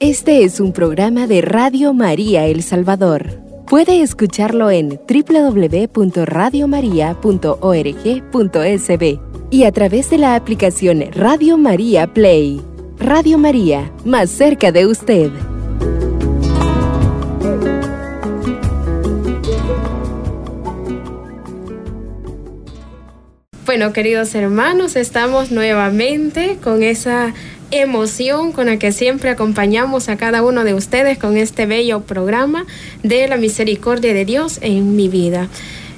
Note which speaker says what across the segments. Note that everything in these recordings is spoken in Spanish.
Speaker 1: Este es un programa de Radio María El Salvador. Puede escucharlo en www.radiomaria.org.sb y a través de la aplicación Radio María Play. Radio María, más cerca de usted.
Speaker 2: Bueno, queridos hermanos, estamos nuevamente con esa emoción con la que siempre acompañamos a cada uno de ustedes con este bello programa de la misericordia de Dios en mi vida.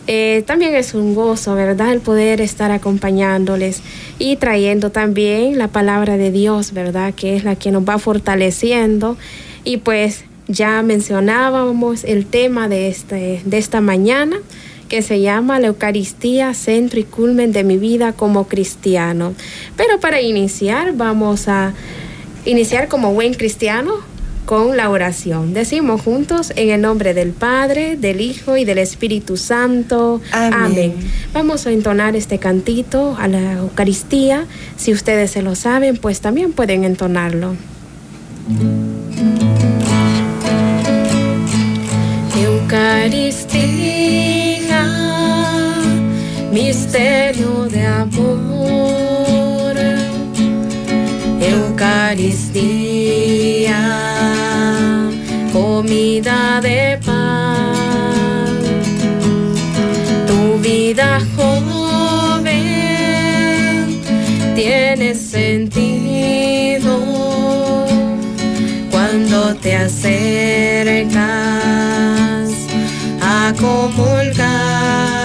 Speaker 2: Eh, también es un gozo, ¿verdad? El poder estar acompañándoles y trayendo también la palabra de Dios, ¿verdad? Que es la que nos va fortaleciendo. Y pues ya mencionábamos el tema de, este, de esta mañana, que se llama la Eucaristía, centro y culmen de mi vida como cristiano. Pero para iniciar, vamos a iniciar como buen cristiano con la oración. Decimos juntos en el nombre del Padre, del Hijo y del Espíritu Santo. Amén. Vamos a entonar este cantito a la Eucaristía. Si ustedes se lo saben, pues también pueden entonarlo. Eucaristía misterio de amor, Eucaristía, comida de paz, tu vida joven tiene sentido cuando te acercas a comulgar.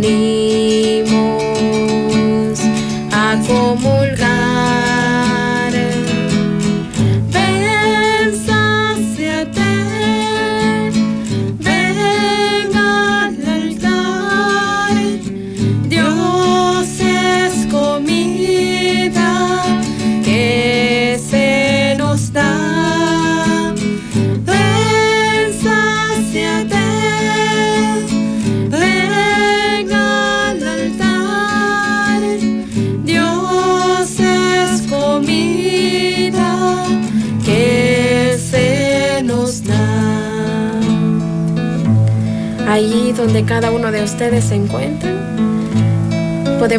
Speaker 2: Donde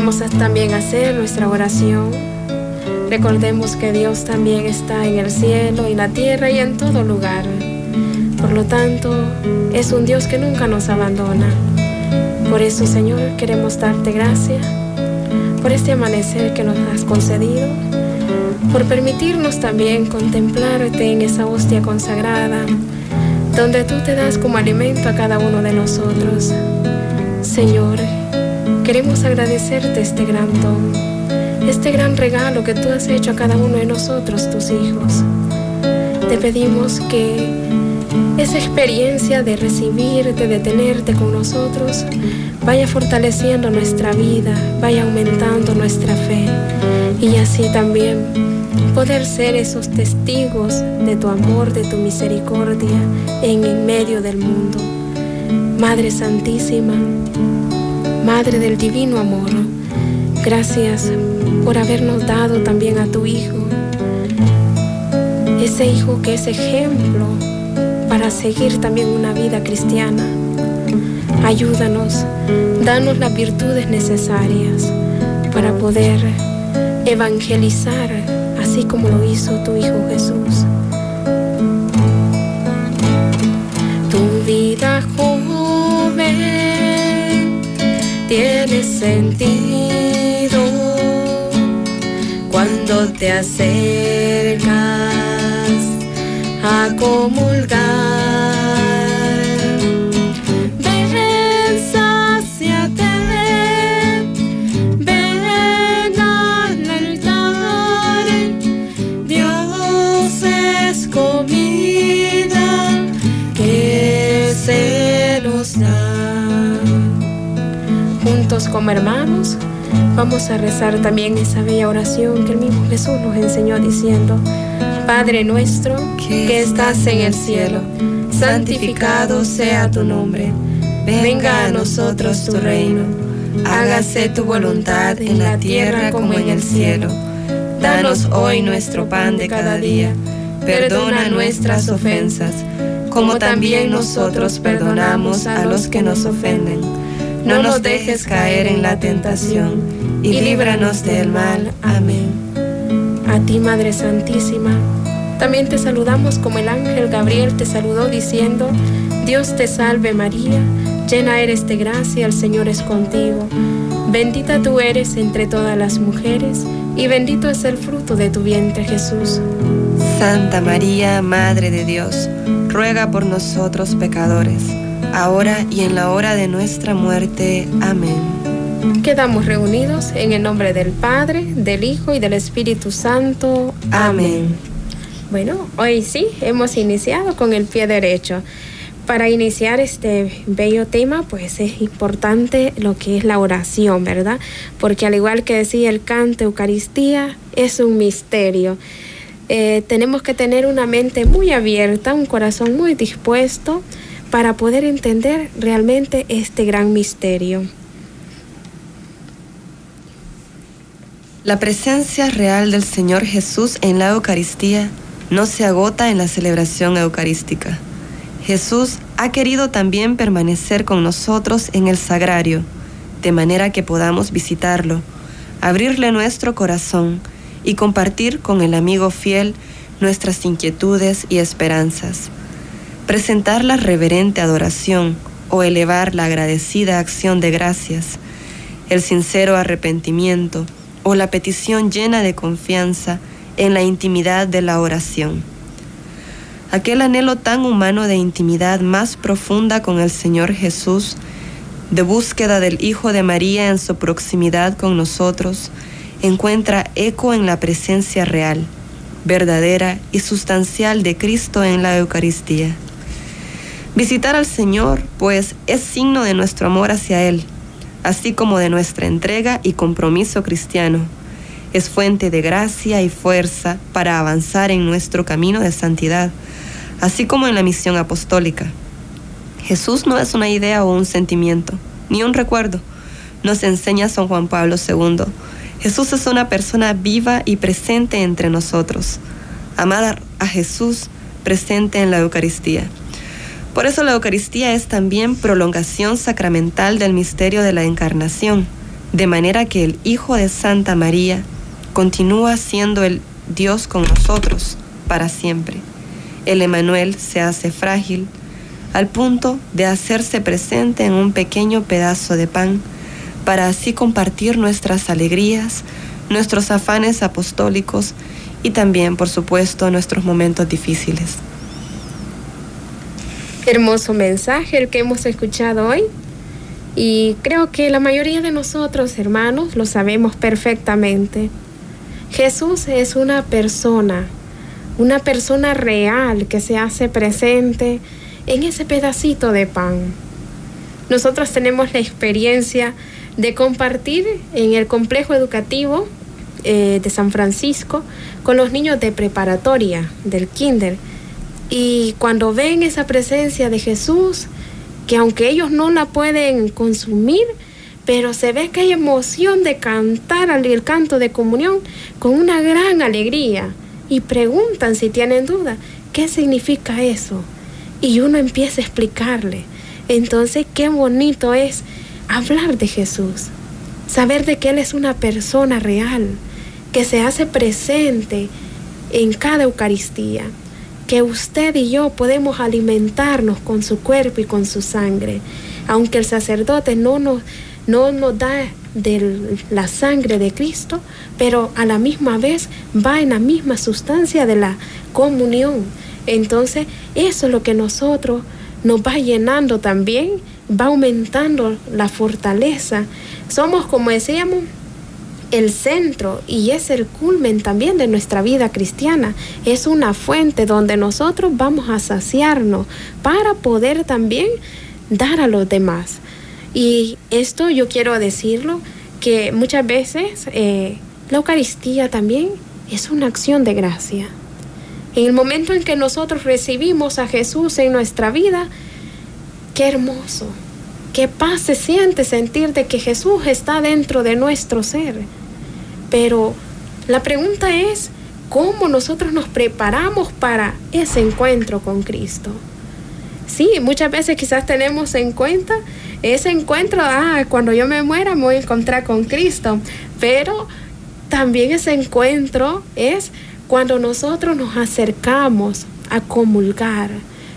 Speaker 2: podemos también hacer nuestra oración. Recordemos que Dios también está en el cielo, en la tierra y en todo lugar. Por lo tanto, es un Dios que nunca nos abandona. Por eso, Señor, queremos darte gracias por este amanecer que nos has concedido, por permitirnos también contemplarte en esa hostia consagrada donde tú te das como alimento a cada uno de nosotros. Señor, queremos agradecerte este gran don, este gran regalo que tú has hecho a cada uno de nosotros, tus hijos. Te pedimos que esa experiencia de recibirte, de tenerte con nosotros, vaya fortaleciendo nuestra vida, vaya aumentando nuestra fe y así también poder ser esos testigos de tu amor, de tu misericordia en medio del mundo. Madre Santísima, Madre del Divino Amor, gracias por habernos dado también a tu Hijo, ese Hijo que es ejemplo para seguir también una vida cristiana. Ayúdanos, danos las virtudes necesarias para poder evangelizar, así como lo hizo tu Hijo Jesús. Tu vida tiene sentido cuando te acercas a comulgar. Como hermanos, vamos a rezar también esa bella oración que el mismo Jesús nos enseñó diciendo, Padre nuestro que estás en el cielo, santificado sea tu nombre, venga a nosotros tu reino, hágase tu voluntad en la tierra como en el cielo. Danos hoy nuestro pan de cada día, perdona nuestras ofensas, como también nosotros perdonamos a los que nos ofenden no nos dejes caer en la tentación, y líbranos del mal. Amén. A ti, Madre Santísima, también te saludamos como el ángel Gabriel te saludó diciendo, Dios te salve María, llena eres de gracia, el Señor es contigo. Bendita tú eres entre todas las mujeres, y bendito es el fruto de tu vientre Jesús.
Speaker 3: Santa María, Madre de Dios, ruega por nosotros pecadores ahora y en la hora de nuestra muerte. Amén.
Speaker 2: Quedamos reunidos en el nombre del Padre, del Hijo y del Espíritu Santo.
Speaker 3: Amén.
Speaker 2: Bueno, hoy sí, hemos iniciado con el pie derecho. Para iniciar este bello tema, pues es importante lo que es la oración, ¿verdad? Porque al igual que decía el canto Eucaristía, es un misterio. Eh, tenemos que tener una mente muy abierta, un corazón muy dispuesto para poder entender realmente este gran misterio.
Speaker 3: La presencia real del Señor Jesús en la Eucaristía no se agota en la celebración eucarística. Jesús ha querido también permanecer con nosotros en el sagrario, de manera que podamos visitarlo, abrirle nuestro corazón y compartir con el amigo fiel nuestras inquietudes y esperanzas presentar la reverente adoración o elevar la agradecida acción de gracias, el sincero arrepentimiento o la petición llena de confianza en la intimidad de la oración. Aquel anhelo tan humano de intimidad más profunda con el Señor Jesús, de búsqueda del Hijo de María en su proximidad con nosotros, encuentra eco en la presencia real, verdadera y sustancial de Cristo en la Eucaristía. Visitar al Señor, pues, es signo de nuestro amor hacia Él, así como de nuestra entrega y compromiso cristiano. Es fuente de gracia y fuerza para avanzar en nuestro camino de santidad, así como en la misión apostólica. Jesús no es una idea o un sentimiento, ni un recuerdo, nos enseña San Juan Pablo II. Jesús es una persona viva y presente entre nosotros. Amar a Jesús presente en la Eucaristía. Por eso la Eucaristía es también prolongación sacramental del misterio de la Encarnación, de manera que el Hijo de Santa María continúa siendo el Dios con nosotros para siempre. El Emanuel se hace frágil al punto de hacerse presente en un pequeño pedazo de pan para así compartir nuestras alegrías, nuestros afanes apostólicos y también, por supuesto, nuestros momentos difíciles.
Speaker 2: Hermoso mensaje el que hemos escuchado hoy. Y creo que la mayoría de nosotros, hermanos, lo sabemos perfectamente. Jesús es una persona, una persona real que se hace presente en ese pedacito de pan. Nosotros tenemos la experiencia de compartir en el complejo educativo eh, de San Francisco con los niños de preparatoria, del kinder y cuando ven esa presencia de Jesús, que aunque ellos no la pueden consumir, pero se ve que hay emoción de cantar el canto de comunión con una gran alegría y preguntan si tienen duda, ¿qué significa eso? Y uno empieza a explicarle. Entonces, qué bonito es hablar de Jesús, saber de que Él es una persona real, que se hace presente en cada Eucaristía, que usted y yo podemos alimentarnos con su cuerpo y con su sangre, aunque el sacerdote no nos, no nos da de la sangre de Cristo, pero a la misma vez va en la misma sustancia de la comunión. Entonces, eso es lo que nosotros nos va llenando también, va aumentando la fortaleza. Somos, como decíamos, el centro y es el culmen también de nuestra vida cristiana. Es una fuente donde nosotros vamos a saciarnos para poder también dar a los demás. Y esto yo quiero decirlo, que muchas veces eh, la Eucaristía también es una acción de gracia. En el momento en que nosotros recibimos a Jesús en nuestra vida, qué hermoso, qué paz se siente sentir de que Jesús está dentro de nuestro ser. Pero la pregunta es, ¿cómo nosotros nos preparamos para ese encuentro con Cristo? Sí, muchas veces quizás tenemos en cuenta ese encuentro, ah, cuando yo me muera me voy a encontrar con Cristo, pero también ese encuentro es cuando nosotros nos acercamos a comulgar,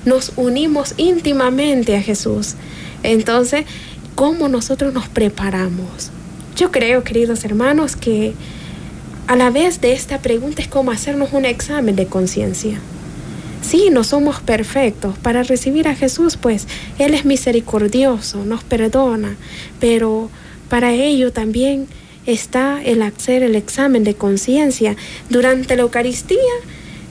Speaker 2: nos unimos íntimamente a Jesús. Entonces, ¿cómo nosotros nos preparamos? Yo creo, queridos hermanos, que a la vez de esta pregunta es como hacernos un examen de conciencia. Sí, no somos perfectos. Para recibir a Jesús, pues Él es misericordioso, nos perdona, pero para ello también está el hacer el examen de conciencia. Durante la Eucaristía,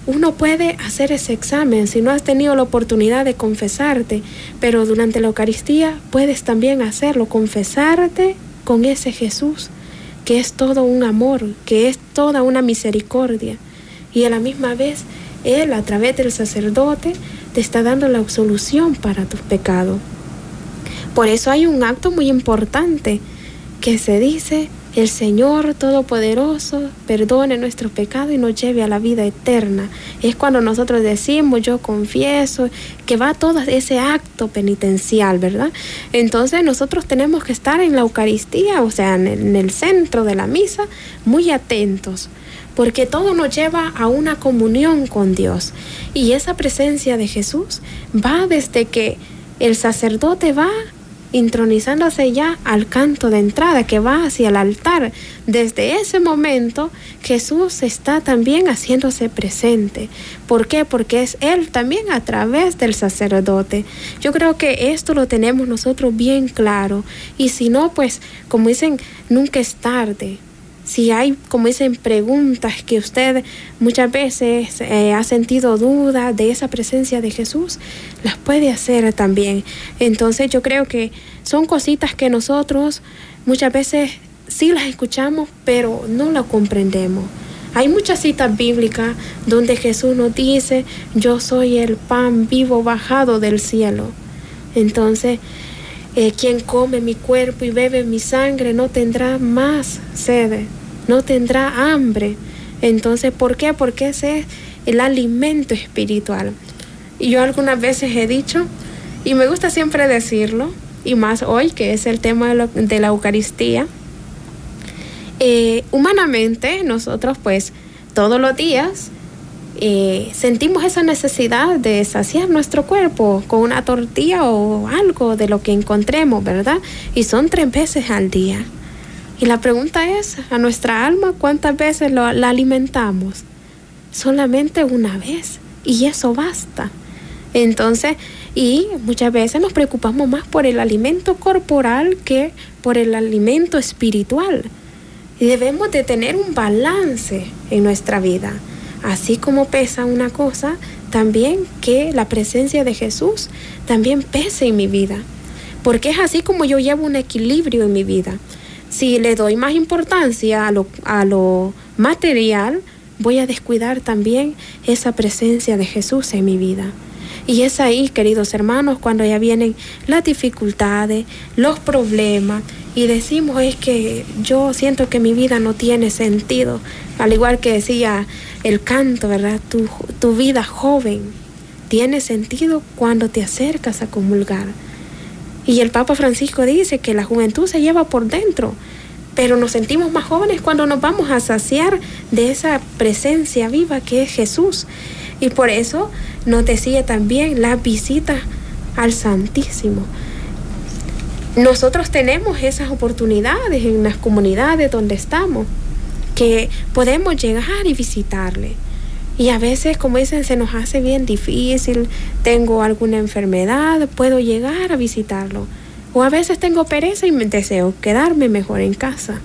Speaker 2: uno puede hacer ese examen si no has tenido la oportunidad de confesarte, pero durante la Eucaristía puedes también hacerlo, confesarte con ese Jesús, que es todo un amor, que es toda una misericordia, y a la misma vez él, a través del sacerdote, te está dando la absolución para tus pecados. Por eso hay un acto muy importante que se dice, el Señor Todopoderoso perdone nuestro pecado y nos lleve a la vida eterna. Es cuando nosotros decimos, yo confieso, que va todo ese acto penitencial, ¿verdad? Entonces nosotros tenemos que estar en la Eucaristía, o sea, en el centro de la misa, muy atentos porque todo nos lleva a una comunión con Dios. Y esa presencia de Jesús va desde que el sacerdote va intronizándose ya al canto de entrada que va hacia el altar. Desde ese momento Jesús está también haciéndose presente. ¿Por qué? Porque es Él también a través del sacerdote. Yo creo que esto lo tenemos nosotros bien claro. Y si no, pues como dicen, nunca es tarde si hay, como dicen, preguntas que usted muchas veces eh, ha sentido duda de esa presencia de Jesús, las puede hacer también. Entonces yo creo que son cositas que nosotros muchas veces sí las escuchamos, pero no las comprendemos. Hay muchas citas bíblicas donde Jesús nos dice, yo soy el pan vivo bajado del cielo. Entonces, eh, quien come mi cuerpo y bebe mi sangre no tendrá más sed, no tendrá hambre. Entonces, ¿por qué? Porque ese es el alimento espiritual. Y yo algunas veces he dicho, y me gusta siempre decirlo, y más hoy que es el tema de, la Eucaristía, eh, humanamente nosotros pues todos los días eh, sentimos esa necesidad de saciar nuestro cuerpo con una tortilla o algo de lo que encontremos, ¿verdad? Y son tres veces al día. Y la pregunta es, a nuestra alma, ¿cuántas veces la alimentamos? Solamente una vez. Y eso basta. Entonces, y muchas veces nos preocupamos más por el alimento corporal que por el alimento espiritual. Y debemos de tener un balance en nuestra vida. Así como pesa una cosa, también que la presencia de Jesús también pese en mi vida. Porque es así como yo llevo un equilibrio en mi vida. Si le doy más importancia a lo, a lo material, voy a descuidar también esa presencia de Jesús en mi vida. Y es ahí, queridos hermanos, cuando ya vienen las dificultades, los problemas, y decimos es que yo siento que mi vida no tiene sentido, al igual que decía el canto, ¿verdad? Tu, tu vida joven tiene sentido cuando te acercas a comulgar. Y el Papa Francisco dice que la juventud se lleva por dentro. pero nos sentimos más jóvenes cuando nos vamos a saciar de esa presencia viva que es Jesús. Y por eso nos decía también la visita al Santísimo. Nosotros tenemos esas oportunidades en las comunidades donde estamos, que podemos llegar y visitarle. Y a veces, como dicen, se nos hace bien difícil, tengo alguna enfermedad, puedo llegar a visitarlo. O a veces tengo pereza y deseo quedarme mejor en casa.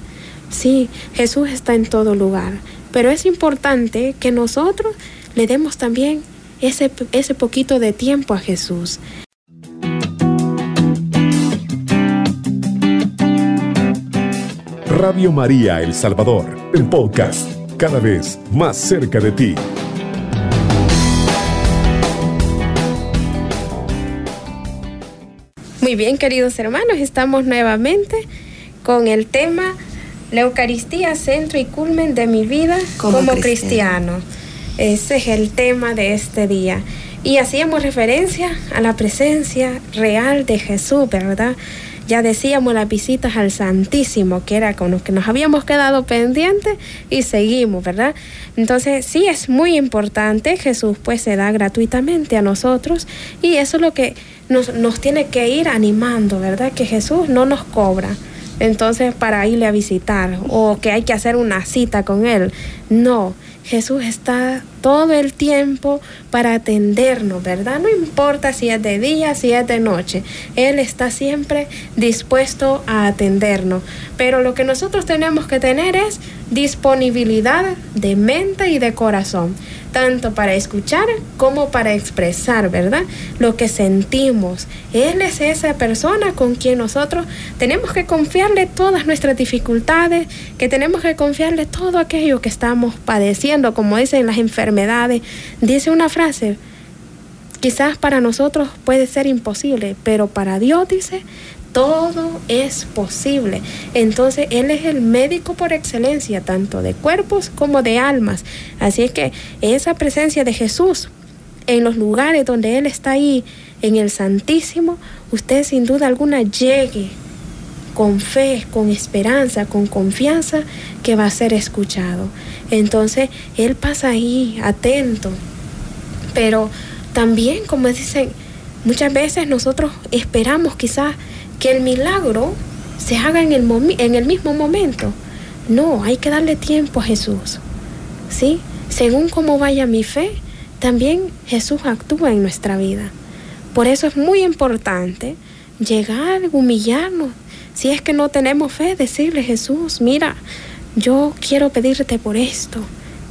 Speaker 2: Sí, Jesús está en todo lugar, pero es importante que nosotros le demos también ese, ese poquito de tiempo a Jesús.
Speaker 4: Radio María El Salvador, el podcast, cada vez más cerca de ti.
Speaker 2: Muy bien, queridos hermanos, estamos nuevamente con el tema la Eucaristía, centro y culmen de mi vida como, cristiano. Ese es el tema de este día. Y hacíamos referencia a la presencia real de Jesús, ¿verdad? Ya decíamos las visitas al Santísimo, que era con los que nos habíamos quedado pendientes y seguimos, ¿verdad? Entonces sí es muy importante, Jesús pues se da gratuitamente a nosotros y eso es lo que nos, nos tiene que ir animando, ¿verdad? Que Jesús no nos cobra. Entonces, para irle a visitar o que hay que hacer una cita con Él. No, Jesús está todo el tiempo para atendernos, ¿verdad? No importa si es de día, si es de noche. Él está siempre dispuesto a atendernos. Pero lo que nosotros tenemos que tener es disponibilidad de mente y de corazón tanto para escuchar como para expresar, ¿verdad? Lo que sentimos. Él es esa persona con quien nosotros tenemos que confiarle todas nuestras dificultades, que tenemos que confiarle todo aquello que estamos padeciendo, como dicen las enfermedades. Dice una frase, quizás para nosotros puede ser imposible, pero para Dios dice, todo es posible. Entonces Él es el médico por excelencia, tanto de cuerpos como de almas. Así es que esa presencia de Jesús en los lugares donde Él está ahí, en el Santísimo, usted sin duda alguna llegue con fe, con esperanza, con confianza que va a ser escuchado. Entonces Él pasa ahí atento. Pero también, como dicen, muchas veces nosotros esperamos quizás que el milagro se haga en el, en el mismo momento. No, hay que darle tiempo a Jesús. ¿Sí? Según cómo vaya mi fe, también Jesús actúa en nuestra vida. Por eso es muy importante llegar, humillarnos. Si es que no tenemos fe, decirle Jesús, mira, yo quiero pedirte por esto,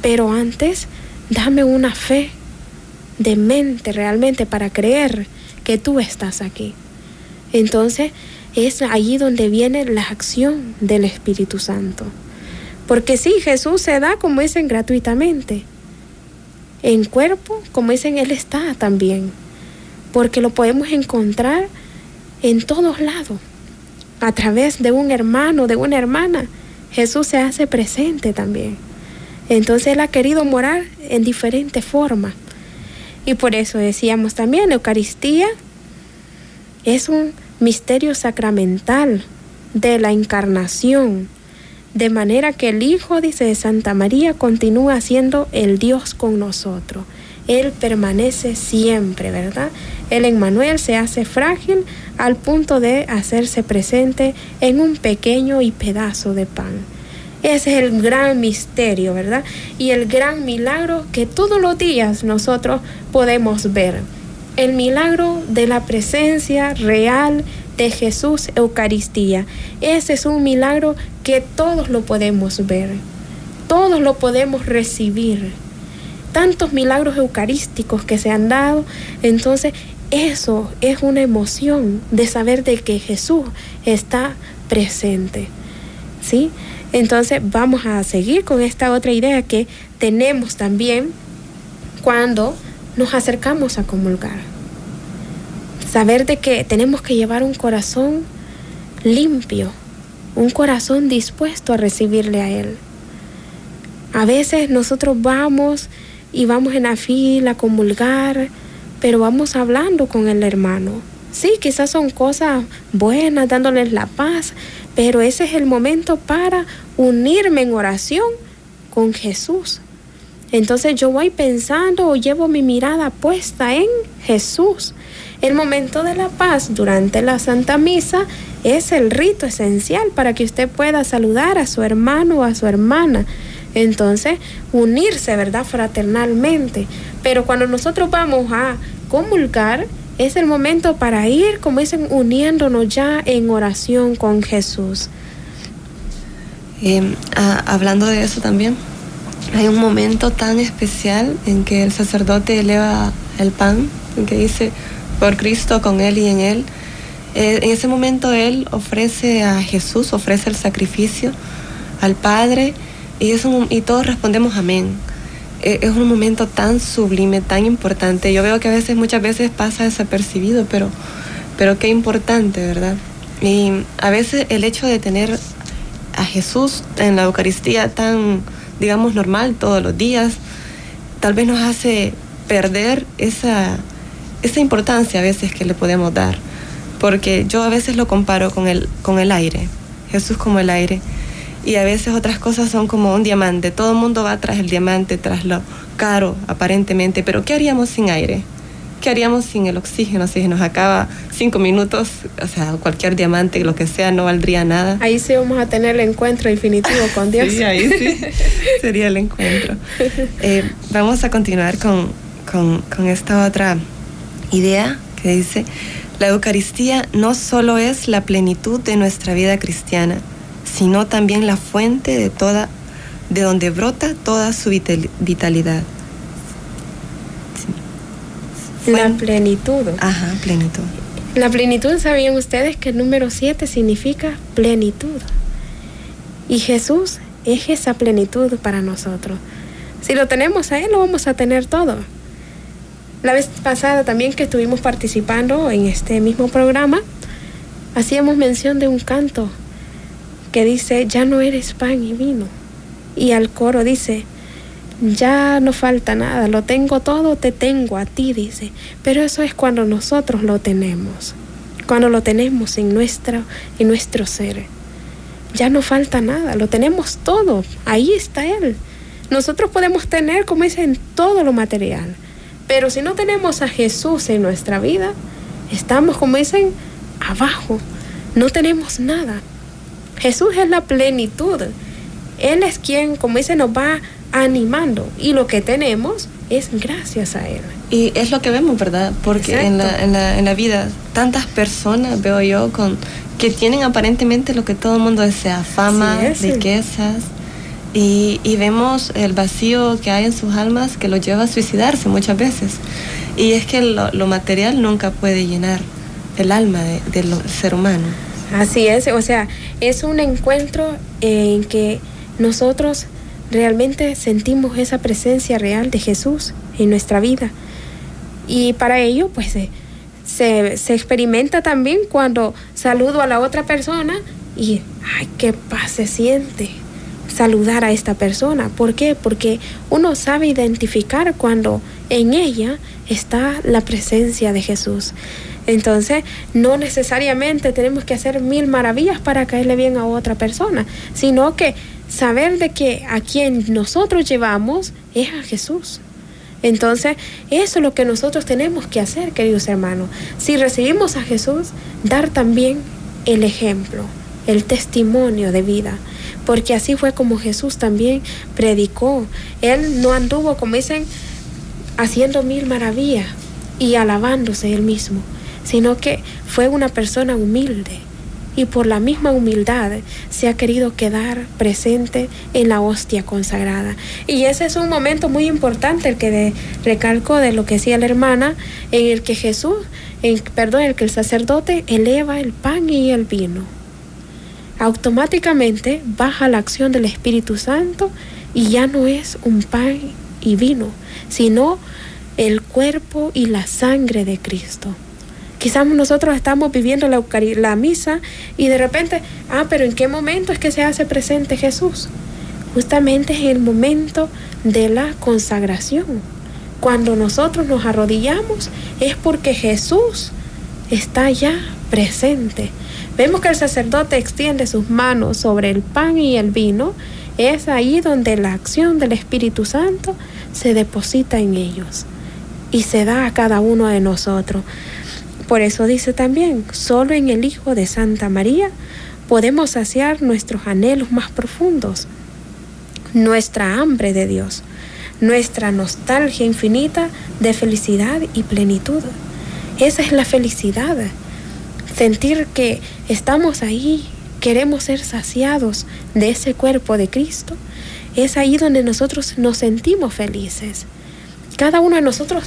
Speaker 2: pero antes dame una fe de mente realmente para creer que tú estás aquí. Entonces es allí donde viene la acción del Espíritu Santo. Porque sí, Jesús se da, como dicen, gratuitamente. En cuerpo, como dicen, Él está también. Porque lo podemos encontrar en todos lados. A través de un hermano, de una hermana. Jesús se hace presente también. Entonces Él ha querido morar en diferentes formas. Y por eso decíamos también, Eucaristía es un misterio sacramental de la encarnación, de manera que el Hijo, dice de Santa María, continúa siendo el Dios con nosotros. Él permanece siempre, ¿verdad? El Emmanuel se hace frágil al punto de hacerse presente en un pequeño y pedazo de pan. Ese es el gran misterio, ¿verdad? Y el gran milagro que todos los días nosotros podemos ver el milagro de la presencia real de Jesús Eucaristía. Ese es un milagro que todos lo podemos ver, todos lo podemos recibir. Tantos milagros eucarísticos que se han dado, entonces eso es una emoción de saber de que Jesús está presente. ¿Sí? Entonces vamos a seguir con esta otra idea que tenemos también cuando nos acercamos a comulgar. Saber de que tenemos que llevar un corazón limpio, un corazón dispuesto a recibirle a Él. A veces nosotros vamos y vamos en la fila a comulgar, pero vamos hablando con el hermano. Sí, quizás son cosas buenas, dándoles la paz, pero ese es el momento para unirme en oración con Jesús. Entonces yo voy pensando o llevo mi mirada puesta en Jesús. El momento de la paz durante la Santa Misa es el rito esencial para que usted pueda saludar a su hermano o a su hermana. Entonces, unirse, ¿verdad? Fraternalmente. Pero cuando nosotros vamos a comulgar, es el momento para ir, como dicen, uniéndonos ya en oración con Jesús.
Speaker 3: Eh, hablando de eso también, hay un momento tan especial en que el sacerdote eleva el pan, en que dice, por Cristo, con Él y en Él. Eh, en ese momento Él ofrece a Jesús, ofrece el sacrificio al Padre y, y todos respondemos amén. Eh, es un momento tan sublime, tan importante. Yo veo que a veces, muchas veces pasa desapercibido, pero, pero qué importante, ¿verdad? Y a veces el hecho de tener a Jesús en la Eucaristía tan, digamos, normal todos los días, tal vez nos hace perder esa, esa importancia a veces que le podemos dar. Porque yo a veces lo comparo con el, con el aire, Jesús como el aire y a veces otras cosas son como un diamante. Todo el mundo va tras el diamante, tras lo caro aparentemente, pero ¿qué haríamos sin aire? ¿Qué haríamos sin el oxígeno? Si se nos acaba cinco minutos, o sea, cualquier diamante, lo que sea, no valdría nada.
Speaker 2: Ahí sí vamos a tener el encuentro definitivo con Dios.
Speaker 3: sí, ahí sí sería el encuentro. Eh, vamos a continuar con, con, con esta otra idea que dice, la Eucaristía no solo es la plenitud de nuestra vida cristiana, sino también la fuente de toda, de donde brota toda su vitalidad.
Speaker 2: La plenitud.
Speaker 3: Ajá, plenitud.
Speaker 2: La plenitud, ¿sabían ustedes que el número 7 significa plenitud? Y Jesús es esa plenitud para nosotros. Si lo tenemos a Él, lo vamos a tener todo. La vez pasada también que estuvimos participando en este mismo programa, hacíamos mención de un canto que dice, ya no eres pan y vino. Y al coro dice, ya no falta nada, lo tengo todo, te tengo a ti, dice. Pero eso es cuando nosotros lo tenemos, cuando lo tenemos en, nuestra, en nuestro ser. Ya no falta nada, lo tenemos todo, ahí está Él. Nosotros podemos tener, como dicen, todo lo material. Pero si no tenemos a Jesús en nuestra vida, estamos, como dicen, abajo. No tenemos nada. Jesús es la plenitud. Él es quien, como dice, nos va animando y lo que tenemos es gracias a Él.
Speaker 3: Y es lo que vemos, ¿verdad? Porque en la, en la, en, la, vida tantas personas veo yo con que tienen aparentemente lo que todo el mundo desea, fama, riquezas, y, y, vemos el vacío que hay en sus almas que los lleva a suicidarse muchas veces. Y es que lo, lo material nunca puede llenar el alma del de ser humano.
Speaker 2: Así es, o sea, es un encuentro en que nosotros realmente sentimos esa presencia real de Jesús en nuestra vida. Y para ello, pues se, se, experimenta también cuando saludo a la otra persona y, ay, qué paz se siente saludar a esta persona. ¿Por qué? Porque uno sabe identificar cuando en ella está la presencia de Jesús. Entonces, no necesariamente tenemos que hacer mil maravillas para caerle bien a otra persona, sino que saber de que a quien nosotros llevamos es a Jesús. Entonces, eso es lo que nosotros tenemos que hacer, queridos hermanos. Si recibimos a Jesús, dar también el ejemplo, el testimonio de vida. Porque así fue como Jesús también predicó. Él no anduvo, como dicen, haciendo mil maravillas y alabándose él mismo, sino que fue una persona humilde y por la misma humildad se ha querido quedar presente en la hostia consagrada. Y ese es un momento muy importante el que de, recalco de lo que decía la hermana, en el que Jesús, en, perdón, el que el sacerdote eleva el pan y el vino. Automáticamente baja la acción del Espíritu Santo y ya no es un pan y vino, sino el cuerpo y la sangre de Cristo. Quizás nosotros estamos viviendo la, la misa y de repente, ah, pero ¿en qué momento es que se hace presente Jesús? Justamente en el momento de la consagración. Cuando nosotros nos arrodillamos es porque Jesús está ya presente. Vemos que el sacerdote extiende sus manos sobre el pan y el vino. Es ahí donde la acción del Espíritu Santo se deposita en ellos y se da a cada uno de nosotros. Por eso dice también, solo en el Hijo de Santa María podemos saciar nuestros anhelos más profundos, nuestra hambre de Dios, nuestra nostalgia infinita de felicidad y plenitud. Esa es la felicidad, sentir que estamos ahí, queremos ser saciados de ese cuerpo de Cristo. Es ahí donde nosotros nos sentimos felices. Cada uno de nosotros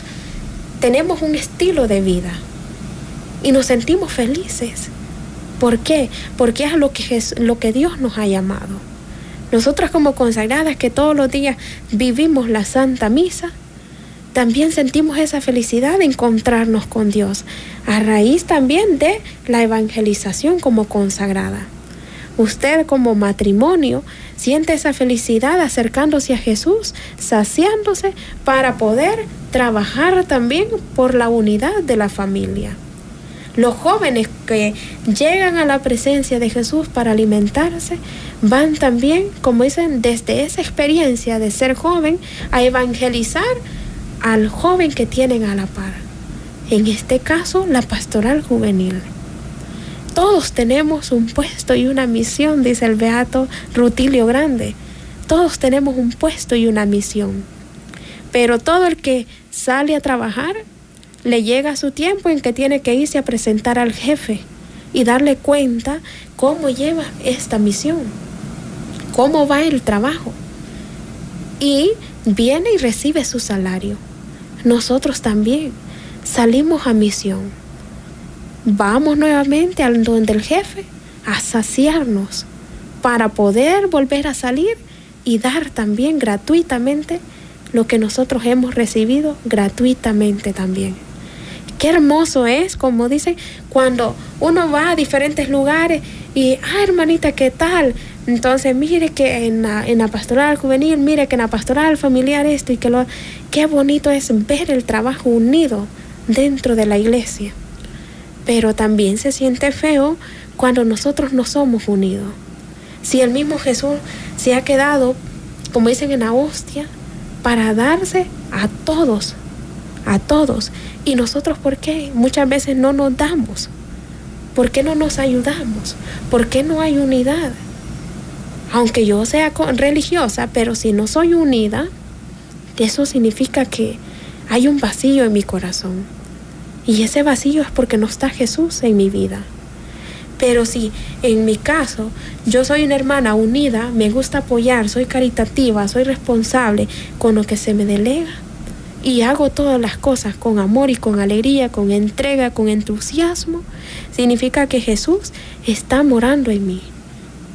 Speaker 2: tenemos un estilo de vida, y nos sentimos felices. ¿Por qué? Porque es lo que, lo que Dios nos ha llamado. Nosotras como consagradas que todos los días vivimos la Santa Misa, también sentimos esa felicidad de encontrarnos con Dios, a raíz también de la evangelización como consagrada. Usted como matrimonio siente esa felicidad acercándose a Jesús, saciándose para poder trabajar también por la unidad de la familia. Los jóvenes que llegan a la presencia de Jesús para alimentarse van también, como dicen, desde esa experiencia de ser joven a evangelizar al joven que tienen a la par. En este caso, la pastoral juvenil. Todos tenemos un puesto y una misión, dice el beato Rutilio Grande. Todos tenemos un puesto y una misión. Pero todo el que sale a trabajar le llega su tiempo en que tiene que irse a presentar al jefe y darle cuenta cómo lleva esta misión, cómo va el trabajo. Y viene y recibe su salario. Nosotros también salimos a misión. Vamos nuevamente al donde el jefe a saciarnos para poder volver a salir y dar también gratuitamente lo que nosotros hemos recibido gratuitamente también. Qué hermoso es, como dicen, cuando uno va a diferentes lugares y, ah, hermanita, ¿qué tal? Entonces, mire que en la, en la pastoral juvenil, mire que en la pastoral familiar esto y que lo... Qué bonito es ver el trabajo unido dentro de la iglesia. Pero también se siente feo cuando nosotros no somos unidos. Si el mismo Jesús se ha quedado, como dicen en la hostia, para darse a todos, a todos. ¿Y nosotros por qué? Muchas veces no nos damos. ¿Por qué no nos ayudamos? ¿Por qué no hay unidad? Aunque yo sea religiosa, pero si no soy unida, eso significa que hay un vacío en mi corazón. Y ese vacío es porque no está Jesús en mi vida. Pero si en mi caso yo soy una hermana unida, me gusta apoyar, soy caritativa, soy responsable con lo que se me delega, y hago todas las cosas con amor y con alegría, con entrega, con entusiasmo, significa que Jesús está morando en mí.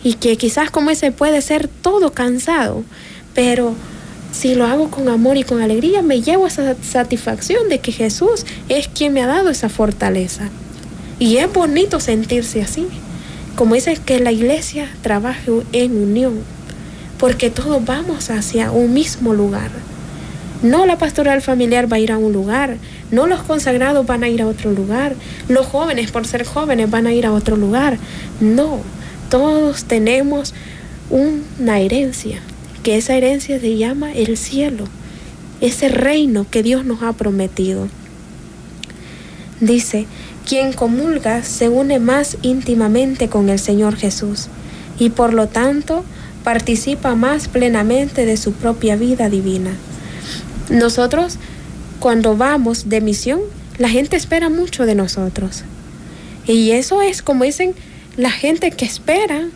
Speaker 2: Y que quizás como ese puede ser todo cansado, pero si lo hago con amor y con alegría, me llevo esa satisfacción de que Jesús es quien me ha dado esa fortaleza. Y es bonito sentirse así. Como dice que la iglesia trabaje en unión, porque todos vamos hacia un mismo lugar. No la pastoral familiar va a ir a un lugar, no los consagrados van a ir a otro lugar, los jóvenes por ser jóvenes van a ir a otro lugar. No, todos tenemos una herencia, que esa herencia se llama el cielo, ese reino que Dios nos ha prometido. Dice, quien comulga se une más íntimamente con el Señor Jesús y por lo tanto participa más plenamente de su propia vida divina. Nosotros, cuando vamos de misión, la gente espera mucho de nosotros. Y eso es, como dicen, la gente que espera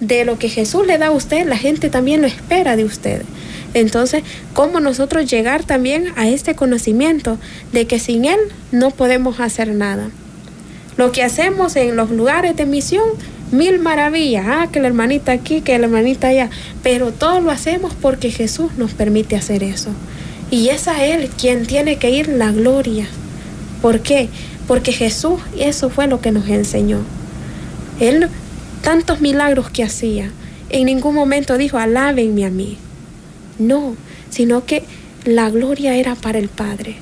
Speaker 2: de lo que Jesús le da a usted, la gente también lo espera de usted. Entonces, ¿cómo nosotros llegar también a este conocimiento de que sin Él no podemos hacer nada? Lo que hacemos en los lugares de misión, mil maravillas, ah, que la hermanita aquí, que la hermanita allá, pero todo lo hacemos porque Jesús nos permite hacer eso. Y es a Él quien tiene que ir la gloria. ¿Por qué? Porque Jesús eso fue lo que nos enseñó. Él, tantos milagros que hacía, en ningún momento dijo, alábenme a mí. No, sino que la gloria era para el Padre.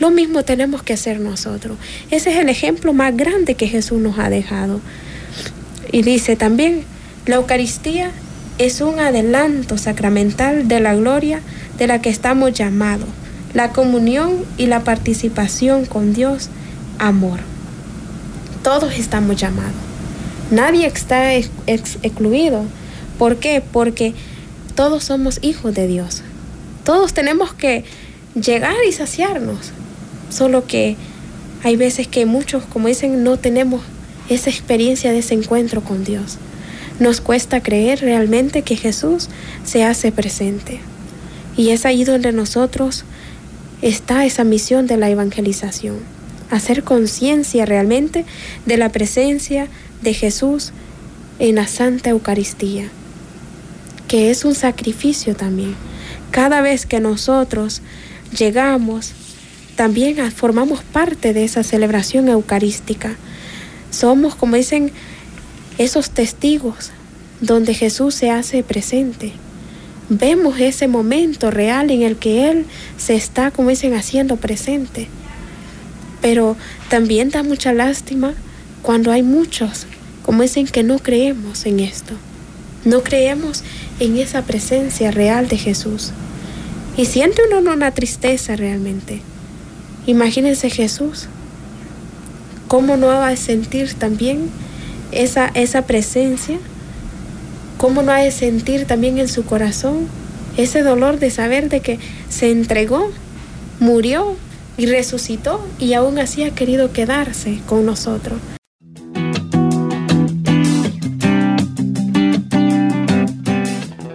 Speaker 2: Lo mismo tenemos que hacer nosotros. Ese es el ejemplo más grande que Jesús nos ha dejado. Y dice también, la Eucaristía es un adelanto sacramental de la gloria de la que estamos llamados, la comunión y la participación con Dios, amor. Todos estamos llamados. Nadie está excluido. ¿Por qué? Porque todos somos hijos de Dios. Todos tenemos que llegar y saciarnos. Solo que hay veces que muchos, como dicen, no tenemos esa experiencia de ese encuentro con Dios. Nos cuesta creer realmente que Jesús se hace presente. Y es ahí donde nosotros está esa misión de la evangelización. Hacer conciencia realmente de la presencia de Jesús en la Santa Eucaristía, que es un sacrificio también. Cada vez que nosotros llegamos también formamos parte de esa celebración eucarística. Somos, como dicen, esos testigos donde Jesús se hace presente. Vemos ese momento real en el que Él se está, como dicen, haciendo presente. Pero también da mucha lástima cuando hay muchos, como dicen, que no creemos en esto. No creemos en esa presencia real de Jesús. Y siente uno una tristeza realmente. Imagínense Jesús. ¿Cómo no va a sentir también esa, esa presencia? ¿Cómo no ha de sentir también en su corazón ese dolor de saber de que se entregó, murió y resucitó y aún así ha querido quedarse con nosotros?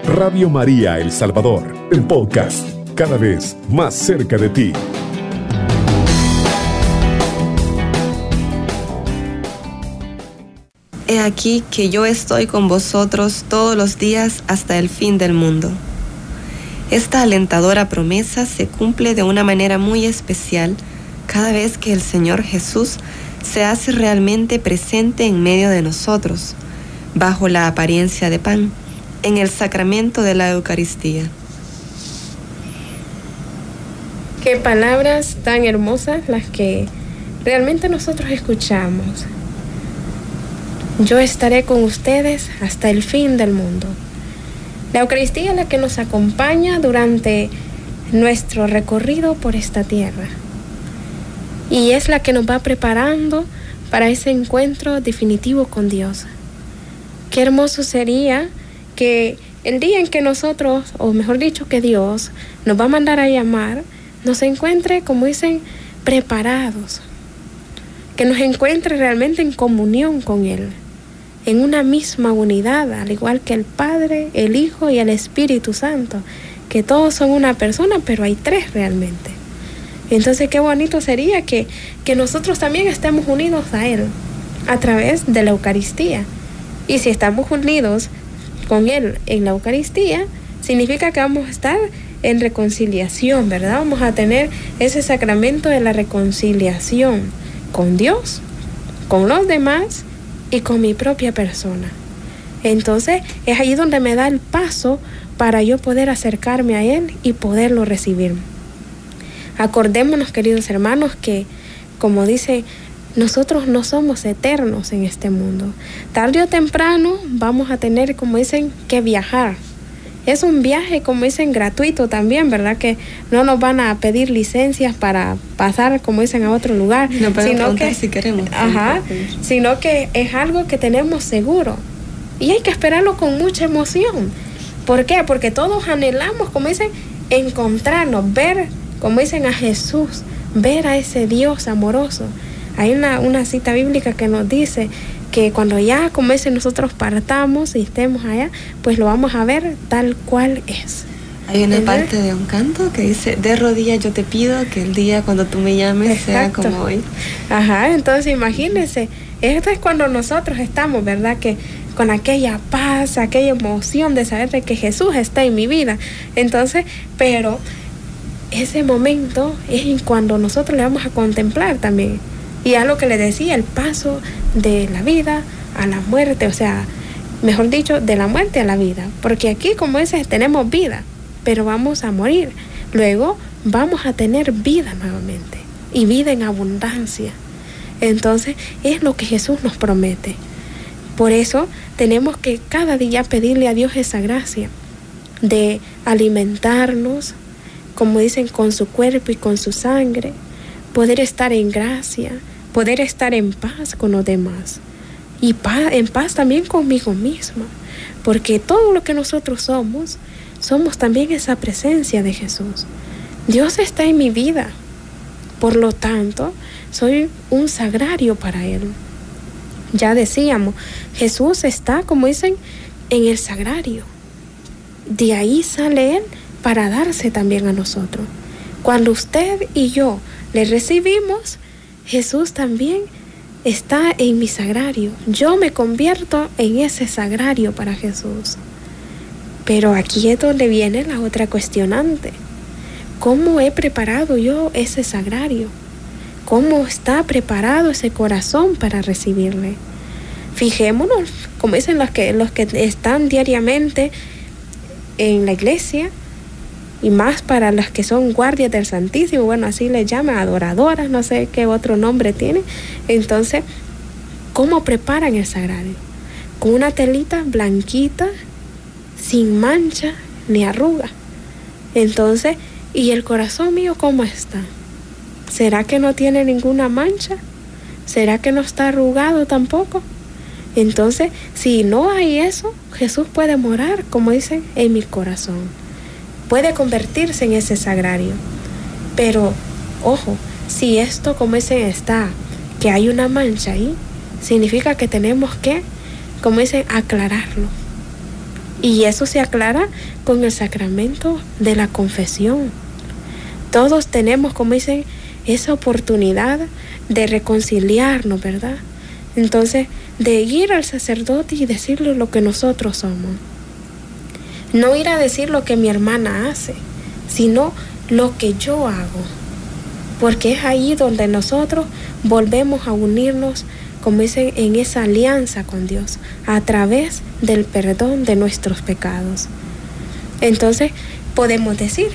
Speaker 4: Radio María El Salvador, el podcast, cada vez más cerca de ti.
Speaker 3: Aquí que yo estoy con vosotros todos los días hasta el fin del mundo. Esta alentadora promesa se cumple de una manera muy especial cada vez que el Señor Jesús se hace realmente presente en medio de nosotros, bajo la apariencia de pan, en el sacramento de la Eucaristía.
Speaker 2: Qué palabras tan hermosas las que realmente nosotros escuchamos yo estaré con ustedes hasta el fin del mundo. La Eucaristía es la que nos acompaña durante nuestro recorrido por esta tierra. Y es la que nos va preparando para ese encuentro definitivo con Dios. Qué hermoso sería que el día en que nosotros, o mejor dicho, que Dios nos va a mandar a llamar, nos encuentre, como dicen, preparados. Que nos encuentre realmente en comunión con Él en una misma unidad, al igual que el Padre, el Hijo y el Espíritu Santo, que todos son una persona, pero hay tres realmente. Entonces qué bonito sería que, que nosotros también estemos unidos a Él a través de la Eucaristía. Y si estamos unidos con Él en la Eucaristía, significa que vamos a estar en reconciliación, ¿verdad? Vamos a tener ese sacramento de la reconciliación con Dios, con los demás y con mi propia persona. Entonces es ahí donde me da el paso para yo poder acercarme a Él y poderlo recibir. Acordémonos, queridos hermanos, que como dice, nosotros no somos eternos en este mundo. Tarde o temprano vamos a tener, como dicen, que viajar es un viaje, como dicen, gratuito también, ¿verdad? Que no nos van a pedir licencias para pasar, como dicen, a otro lugar.
Speaker 3: No sino que, si queremos.
Speaker 2: Ajá, sino que es algo que tenemos seguro. Y hay que esperarlo con mucha emoción. ¿Por qué? Porque todos anhelamos, como dicen, encontrarnos, ver, como dicen, a Jesús, ver a ese Dios amoroso. Hay una, una cita bíblica que nos dice que cuando ya, como dicen, nosotros partamos y estemos allá, pues lo vamos a ver tal cual es.
Speaker 3: Hay una parte de un canto que dice, de rodillas yo te pido que el día cuando tú me llames sea como hoy.
Speaker 2: Ajá, entonces imagínense, esto es cuando nosotros estamos, ¿verdad? Que con aquella paz, aquella emoción de saber de que Jesús está en mi vida. Entonces, pero ese momento es cuando nosotros le vamos a contemplar también y a lo que le decía, el paso de la vida a la muerte, o sea, mejor dicho, de la muerte a la vida. Porque aquí, como dices, tenemos vida, pero vamos a morir. Luego vamos a tener vida nuevamente. y vida en abundancia. Entonces es lo que Jesús nos promete. Por eso tenemos que cada día pedirle a Dios esa gracia de alimentarnos, como dicen, con su cuerpo y con su sangre, poder estar en gracia, poder estar en paz con los demás y en paz también conmigo misma, porque todo lo que nosotros somos, somos también esa presencia de Jesús. Dios está en mi vida, por lo tanto, soy un sagrario para Él. Ya decíamos, Jesús está, como dicen, en el sagrario. De ahí sale Él para darse también a nosotros. Cuando usted y yo le recibimos, Jesús también está en mi sagrario. Yo me convierto en ese sagrario para Jesús. Pero aquí es donde viene la otra cuestionante. ¿Cómo he preparado yo ese sagrario? ¿Cómo está preparado ese corazón para recibirle? Fijémonos, como dicen los que, los que están diariamente en la iglesia, y más para las que son guardias del Santísimo, bueno, así le llaman, adoradoras, no sé qué otro nombre tiene. Entonces, ¿cómo preparan el sagrario? Con una telita blanquita, sin mancha ni arruga. Entonces, ¿y el corazón mío cómo está? ¿Será que no tiene ninguna mancha? ¿Será que no está arrugado tampoco? Entonces, si no hay eso, Jesús puede morar, como dicen, en mi corazón puede convertirse en ese sagrario. Pero, ojo, si esto como ese está, que hay una mancha ahí, significa que tenemos que, como dicen, aclararlo. Y eso se aclara con el sacramento de la confesión. Todos tenemos, como dicen, esa oportunidad de reconciliarnos, ¿verdad? Entonces, de ir al sacerdote y decirle lo que nosotros somos. No ir a decir lo que mi hermana hace, sino lo que yo hago. Porque es ahí donde nosotros volvemos a unirnos, como dicen, en esa alianza con Dios, a través del perdón de nuestros pecados. Entonces, podemos decir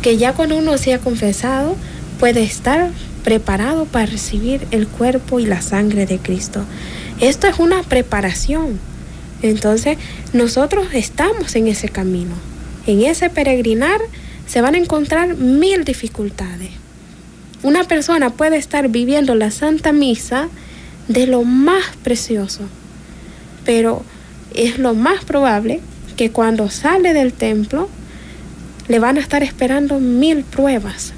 Speaker 2: que ya cuando uno se ha confesado, puede estar preparado para recibir el cuerpo y la sangre de Cristo. Esto es una preparación entonces, nosotros estamos en ese camino. En ese peregrinar se van a encontrar mil dificultades. Una persona puede estar viviendo la Santa Misa de lo más precioso, pero es lo más probable que cuando sale del templo le van a estar esperando mil pruebas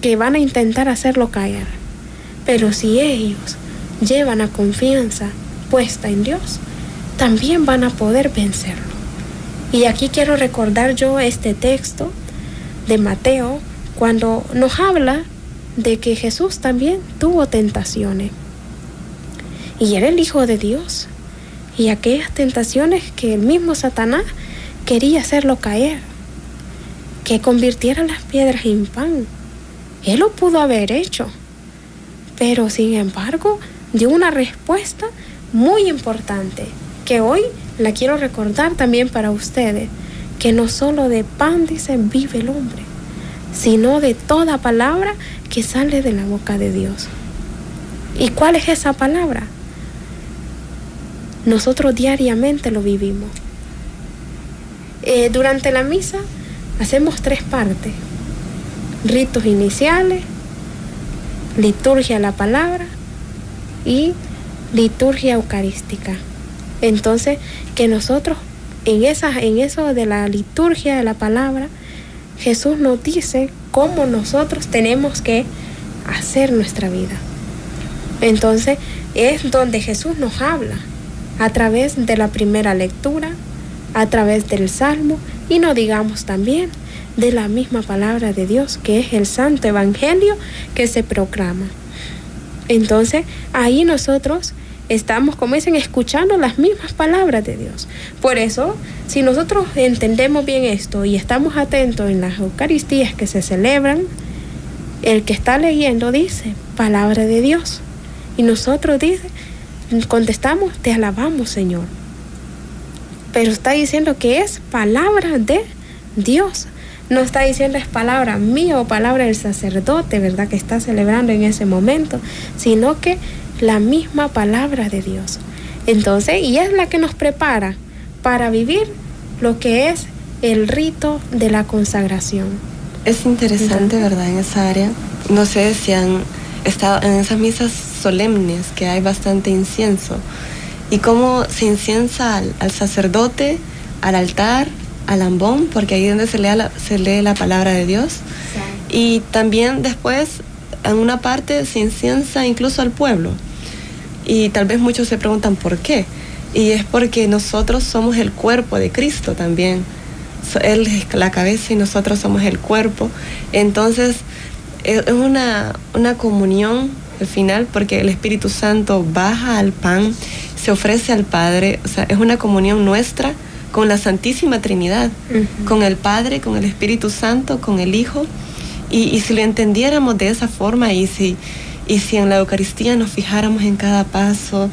Speaker 2: que van a intentar hacerlo caer. Pero si ellos llevan la confianza puesta en Dios, también van a poder vencerlo. Y aquí quiero recordar yo este texto de Mateo cuando nos habla de que Jesús también tuvo tentaciones. Y era el Hijo de Dios. Y aquellas tentaciones que el mismo Satanás quería hacerlo caer. Que convirtiera las piedras en pan. Él lo pudo haber hecho. Pero sin embargo dio una respuesta muy importante que hoy la quiero recordar también para ustedes, que no solo de pan dice vive el hombre, sino de toda palabra que sale de la boca de Dios. ¿Y cuál es esa palabra? Nosotros diariamente lo vivimos. Eh, durante la misa hacemos tres partes. Ritos iniciales, liturgia de la palabra y liturgia eucarística. Entonces, que nosotros en, en eso de la liturgia de la palabra, Jesús nos dice cómo nosotros tenemos que hacer nuestra vida. Entonces, es donde Jesús nos habla a través de la primera lectura, a través del Salmo y no digamos también de la misma palabra de Dios, que es el Santo Evangelio que se proclama. Entonces, ahí nosotros estamos, como dicen, escuchando las mismas palabras de Dios. Por eso, si nosotros entendemos bien esto y estamos atentos en las Eucaristías que se celebran, el que está leyendo dice, palabra de Dios. Y nosotros dice, contestamos, te alabamos Señor. Pero está diciendo que es palabra de Dios. no está diciendo es palabra mía o palabra del sacerdote, ¿verdad? Que está celebrando en ese momento, sino que la misma palabra de Dios. Entonces, y es la que nos prepara para vivir lo que es el rito de la consagración.
Speaker 3: Es interesante, ¿verdad? En esa área. No sé si han estado en esas misas solemnes que hay bastante incienso. Y cómo se inciensa al, sacerdote, al altar, al ambón, porque ahí es donde se lee la, se lee la palabra de Dios. Y también después, en una parte, se inciensa incluso al pueblo. Y tal vez muchos se preguntan por qué. Y es porque nosotros somos el cuerpo de Cristo también. Él es la cabeza y nosotros somos el cuerpo. Entonces, es una, una comunión al final porque el Espíritu Santo baja al pan, se ofrece al Padre. O sea, es una comunión nuestra con la Santísima Trinidad, con el Padre, con el Espíritu Santo, con el Hijo. Y, si lo entendiéramos de esa forma y si y si en la Eucaristía nos fijáramos en cada paso,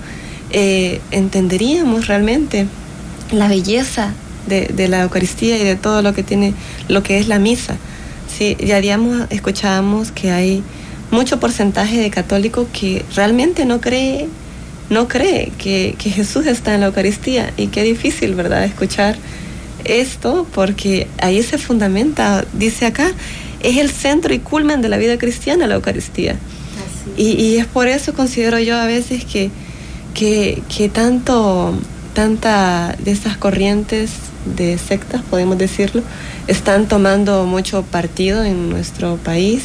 Speaker 3: eh, entenderíamos realmente la belleza de, la Eucaristía y de todo lo que tiene, lo que es la misa. Sí, ya digamos, escuchábamos que hay mucho porcentaje de católicos que realmente no cree, no cree que, que Jesús está en la Eucaristía. Y qué difícil, ¿verdad?, escuchar esto, porque ahí se fundamenta, dice acá, es el centro y culmen de la vida cristiana la Eucaristía. Y, es por eso considero yo a veces que, que, tanto, tanta de estas corrientes de sectas, podemos decirlo, están tomando mucho partido en nuestro país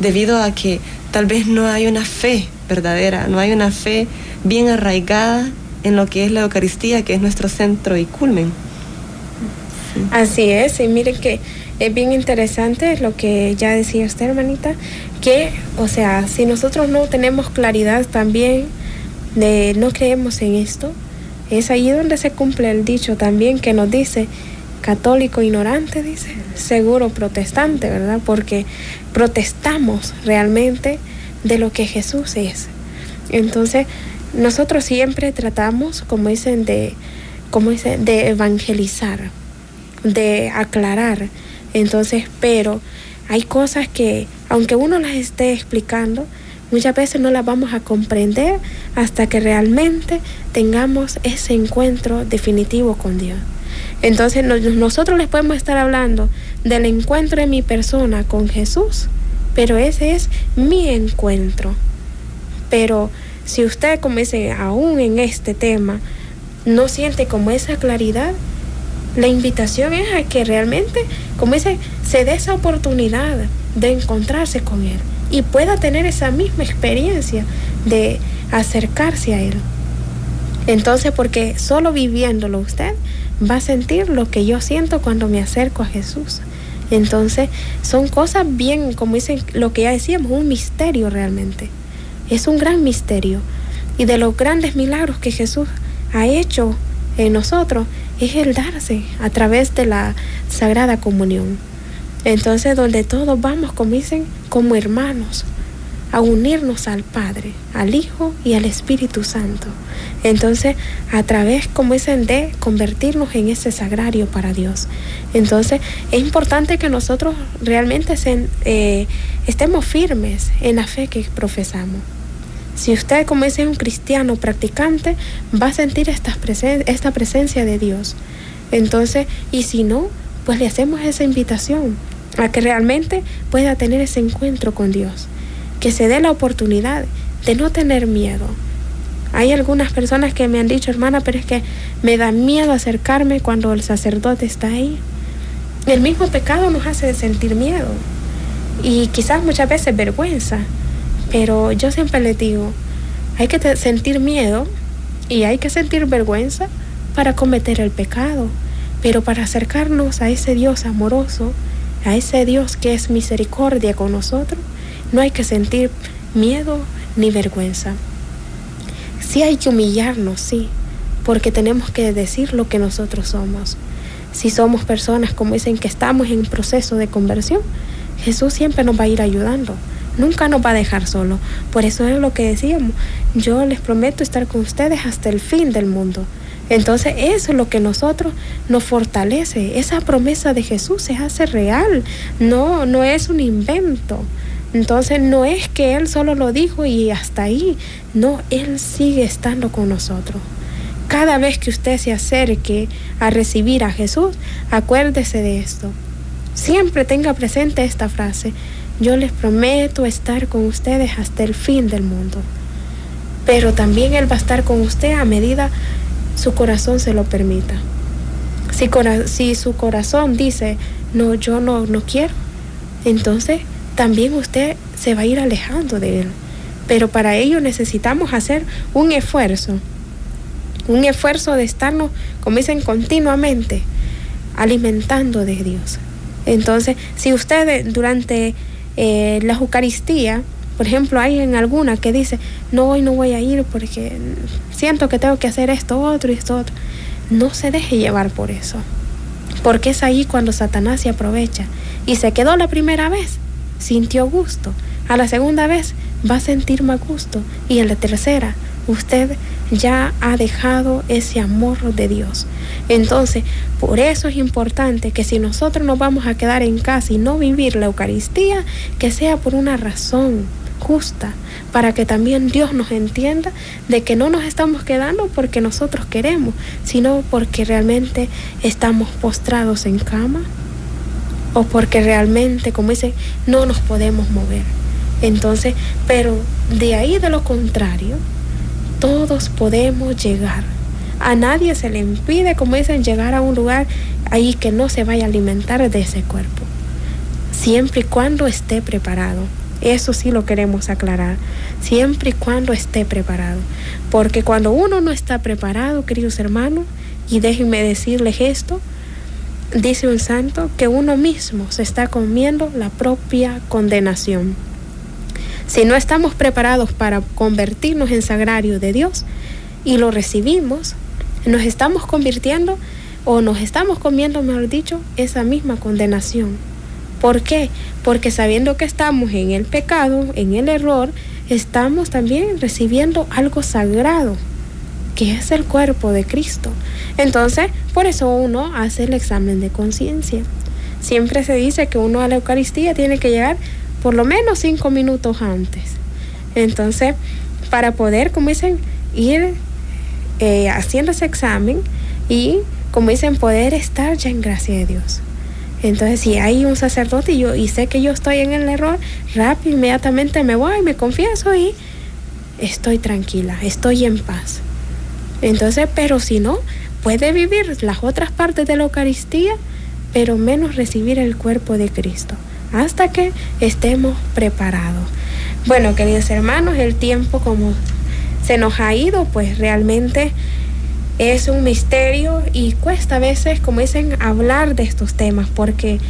Speaker 3: debido a que tal vez no hay una fe verdadera, no hay una fe bien arraigada en lo que es la Eucaristía, que es nuestro centro y culmen.
Speaker 2: Así es, y miren que es bien interesante lo que ya decía usted, hermanita, que, o sea, si nosotros no tenemos claridad también de no creemos en esto, es ahí donde se cumple el dicho también que nos dice católico ignorante, dice, seguro protestante, ¿verdad? Porque protestamos realmente de lo que Jesús es. Entonces, nosotros siempre tratamos, como dicen, de, como dicen, de evangelizar, de aclarar, entonces, pero hay cosas que, aunque uno las esté explicando, muchas veces no las vamos a comprender hasta que realmente tengamos ese encuentro definitivo con Dios. Entonces nosotros les podemos estar hablando del encuentro de mi persona con Jesús, pero ese es mi encuentro. Pero si usted, como dice, aún en este tema, no siente como esa claridad, la invitación es a que realmente, como dice, se dé esa oportunidad de encontrarse con Él y pueda tener esa misma experiencia de acercarse a Él. Entonces, porque solo viviéndolo usted va a sentir lo que yo siento cuando me acerco a Jesús. Entonces, son cosas bien, como dicen, lo que ya decíamos, un misterio realmente. Es un gran misterio. Y de los grandes milagros que Jesús ha hecho en nosotros es el darse a través de la Sagrada Comunión. Entonces, donde todos vamos, como como hermanos, a unirnos al Padre, al Hijo y al Espíritu Santo. Entonces, a través, como dicen, de convertirnos en ese sagrario para Dios. Entonces, es importante que nosotros realmente eh, estemos firmes en la fe que profesamos. Si usted, como es un cristiano practicante, va a sentir esta, esta presencia de Dios. Entonces, y si no, pues le hacemos esa invitación a que realmente pueda tener ese encuentro con Dios. Que se dé la oportunidad de no tener miedo. Hay algunas personas que me han dicho, hermana, pero es que me da miedo acercarme cuando el sacerdote está ahí. El mismo pecado nos hace sentir miedo y quizás muchas veces vergüenza. Pero yo siempre les digo, hay que sentir miedo y hay que sentir vergüenza para cometer el pecado. Pero para acercarnos a ese Dios amoroso, a ese Dios que es misericordia con nosotros, no hay que sentir miedo ni vergüenza. Sí hay que humillarnos, sí, porque tenemos que decir lo que nosotros somos. Si somos personas, como dicen, que estamos en proceso de conversión, Jesús siempre nos va a ir ayudando nunca nos va a dejar solo. Por eso es lo que decíamos, yo les prometo estar con ustedes hasta el fin del mundo. Entonces eso es lo que nosotros nos fortalece. Esa promesa de Jesús se hace real, no, no es un invento. Entonces no es que Él solo lo dijo y hasta ahí, no, Él sigue estando con nosotros. Cada vez que usted se acerque a recibir a Jesús, acuérdese de esto. Siempre tenga presente esta frase. Yo les prometo estar con ustedes hasta el fin del mundo. Pero también Él va a estar con usted a medida su corazón se lo permita. Si, si su corazón dice, no, yo no, no quiero, entonces también usted se va a ir alejando de Él. Pero para ello necesitamos hacer un esfuerzo, un esfuerzo de estarnos, como dicen, continuamente alimentando de Dios. Entonces, si usted durante eh, la Eucaristía, por ejemplo, hay en alguna que dice, no, hoy no voy a ir porque siento que tengo que hacer esto, otro y esto, otro. No se deje llevar por eso, porque es ahí cuando Satanás se aprovecha. Y se quedó la primera vez, sintió gusto. A la segunda vez va a sentir más gusto. Y en la tercera, usted ya ha dejado ese amor de Dios. Entonces, por eso es importante que si nosotros nos vamos a quedar en casa y no vivir la Eucaristía, que sea por una razón justa, para que también Dios nos entienda de que no nos estamos quedando porque nosotros queremos, sino porque realmente estamos postrados en cama o porque realmente, como dice, no nos podemos mover. Entonces, pero de ahí de lo contrario, todos podemos llegar. A nadie se le impide, como dicen, llegar a un lugar ahí que no se vaya a alimentar de ese cuerpo. Siempre y cuando esté preparado. Eso sí lo queremos aclarar. Siempre y cuando esté preparado. Porque cuando uno no está preparado, queridos hermanos, y déjenme decirles esto, dice un santo que uno mismo se está comiendo la propia condenación. Si no estamos preparados para convertirnos en sagrario de Dios y lo recibimos, nos estamos convirtiendo o nos estamos comiendo, mejor dicho, esa misma condenación. ¿Por qué? Porque sabiendo que estamos en el pecado, en el error, estamos también recibiendo algo sagrado, que es el cuerpo de Cristo. Entonces, por eso uno hace el examen de conciencia. Siempre se dice que uno a la Eucaristía tiene que llegar por lo menos cinco minutos antes. Entonces, para poder, como dicen, ir eh, haciendo ese examen y, como dicen, poder estar ya en gracia de Dios. Entonces, si hay un sacerdote y, yo, y sé que yo estoy en el error, rápido, inmediatamente me voy, me confieso y estoy tranquila, estoy en paz. Entonces, pero si no, puede vivir las otras partes de la Eucaristía, pero menos recibir el cuerpo de Cristo, hasta que estemos preparados. Bueno, queridos hermanos, el tiempo como se nos ha ido, pues realmente es un misterio y cuesta a veces, como dicen, hablar de estos temas, porque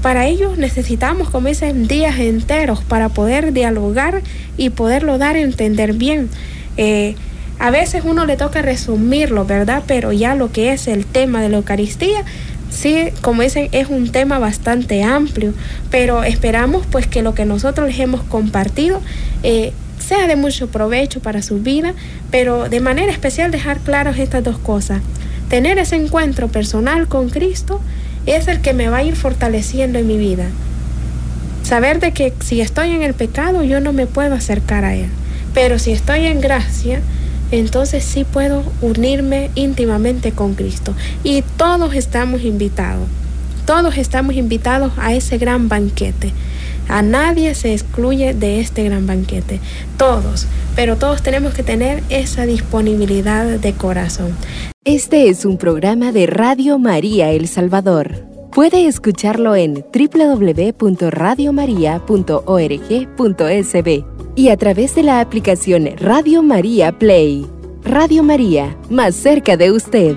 Speaker 2: para ellos necesitamos, como dicen, días enteros para poder dialogar y poderlo dar a entender bien. Eh, a veces uno le toca resumirlo, ¿verdad? Pero ya lo que es el tema de la Eucaristía, sí, como dicen, es un tema bastante amplio, pero esperamos pues que lo que nosotros les hemos compartido eh, sea de mucho provecho para su vida, pero de manera especial dejar claras estas dos cosas. Tener ese encuentro personal con Cristo es el que me va a ir fortaleciendo en mi vida. Saber de que si estoy en el pecado yo no me puedo acercar a Él, pero si estoy en gracia, entonces sí puedo unirme íntimamente con Cristo. Y todos estamos invitados, todos estamos invitados a ese gran banquete. A nadie se excluye de este gran banquete, todos, pero todos tenemos que tener esa disponibilidad de corazón.
Speaker 1: Este es un programa de Radio María El Salvador. Puede escucharlo en www.radiomaria.org.sb y a través de la aplicación Radio María Play. Radio María, más cerca de usted.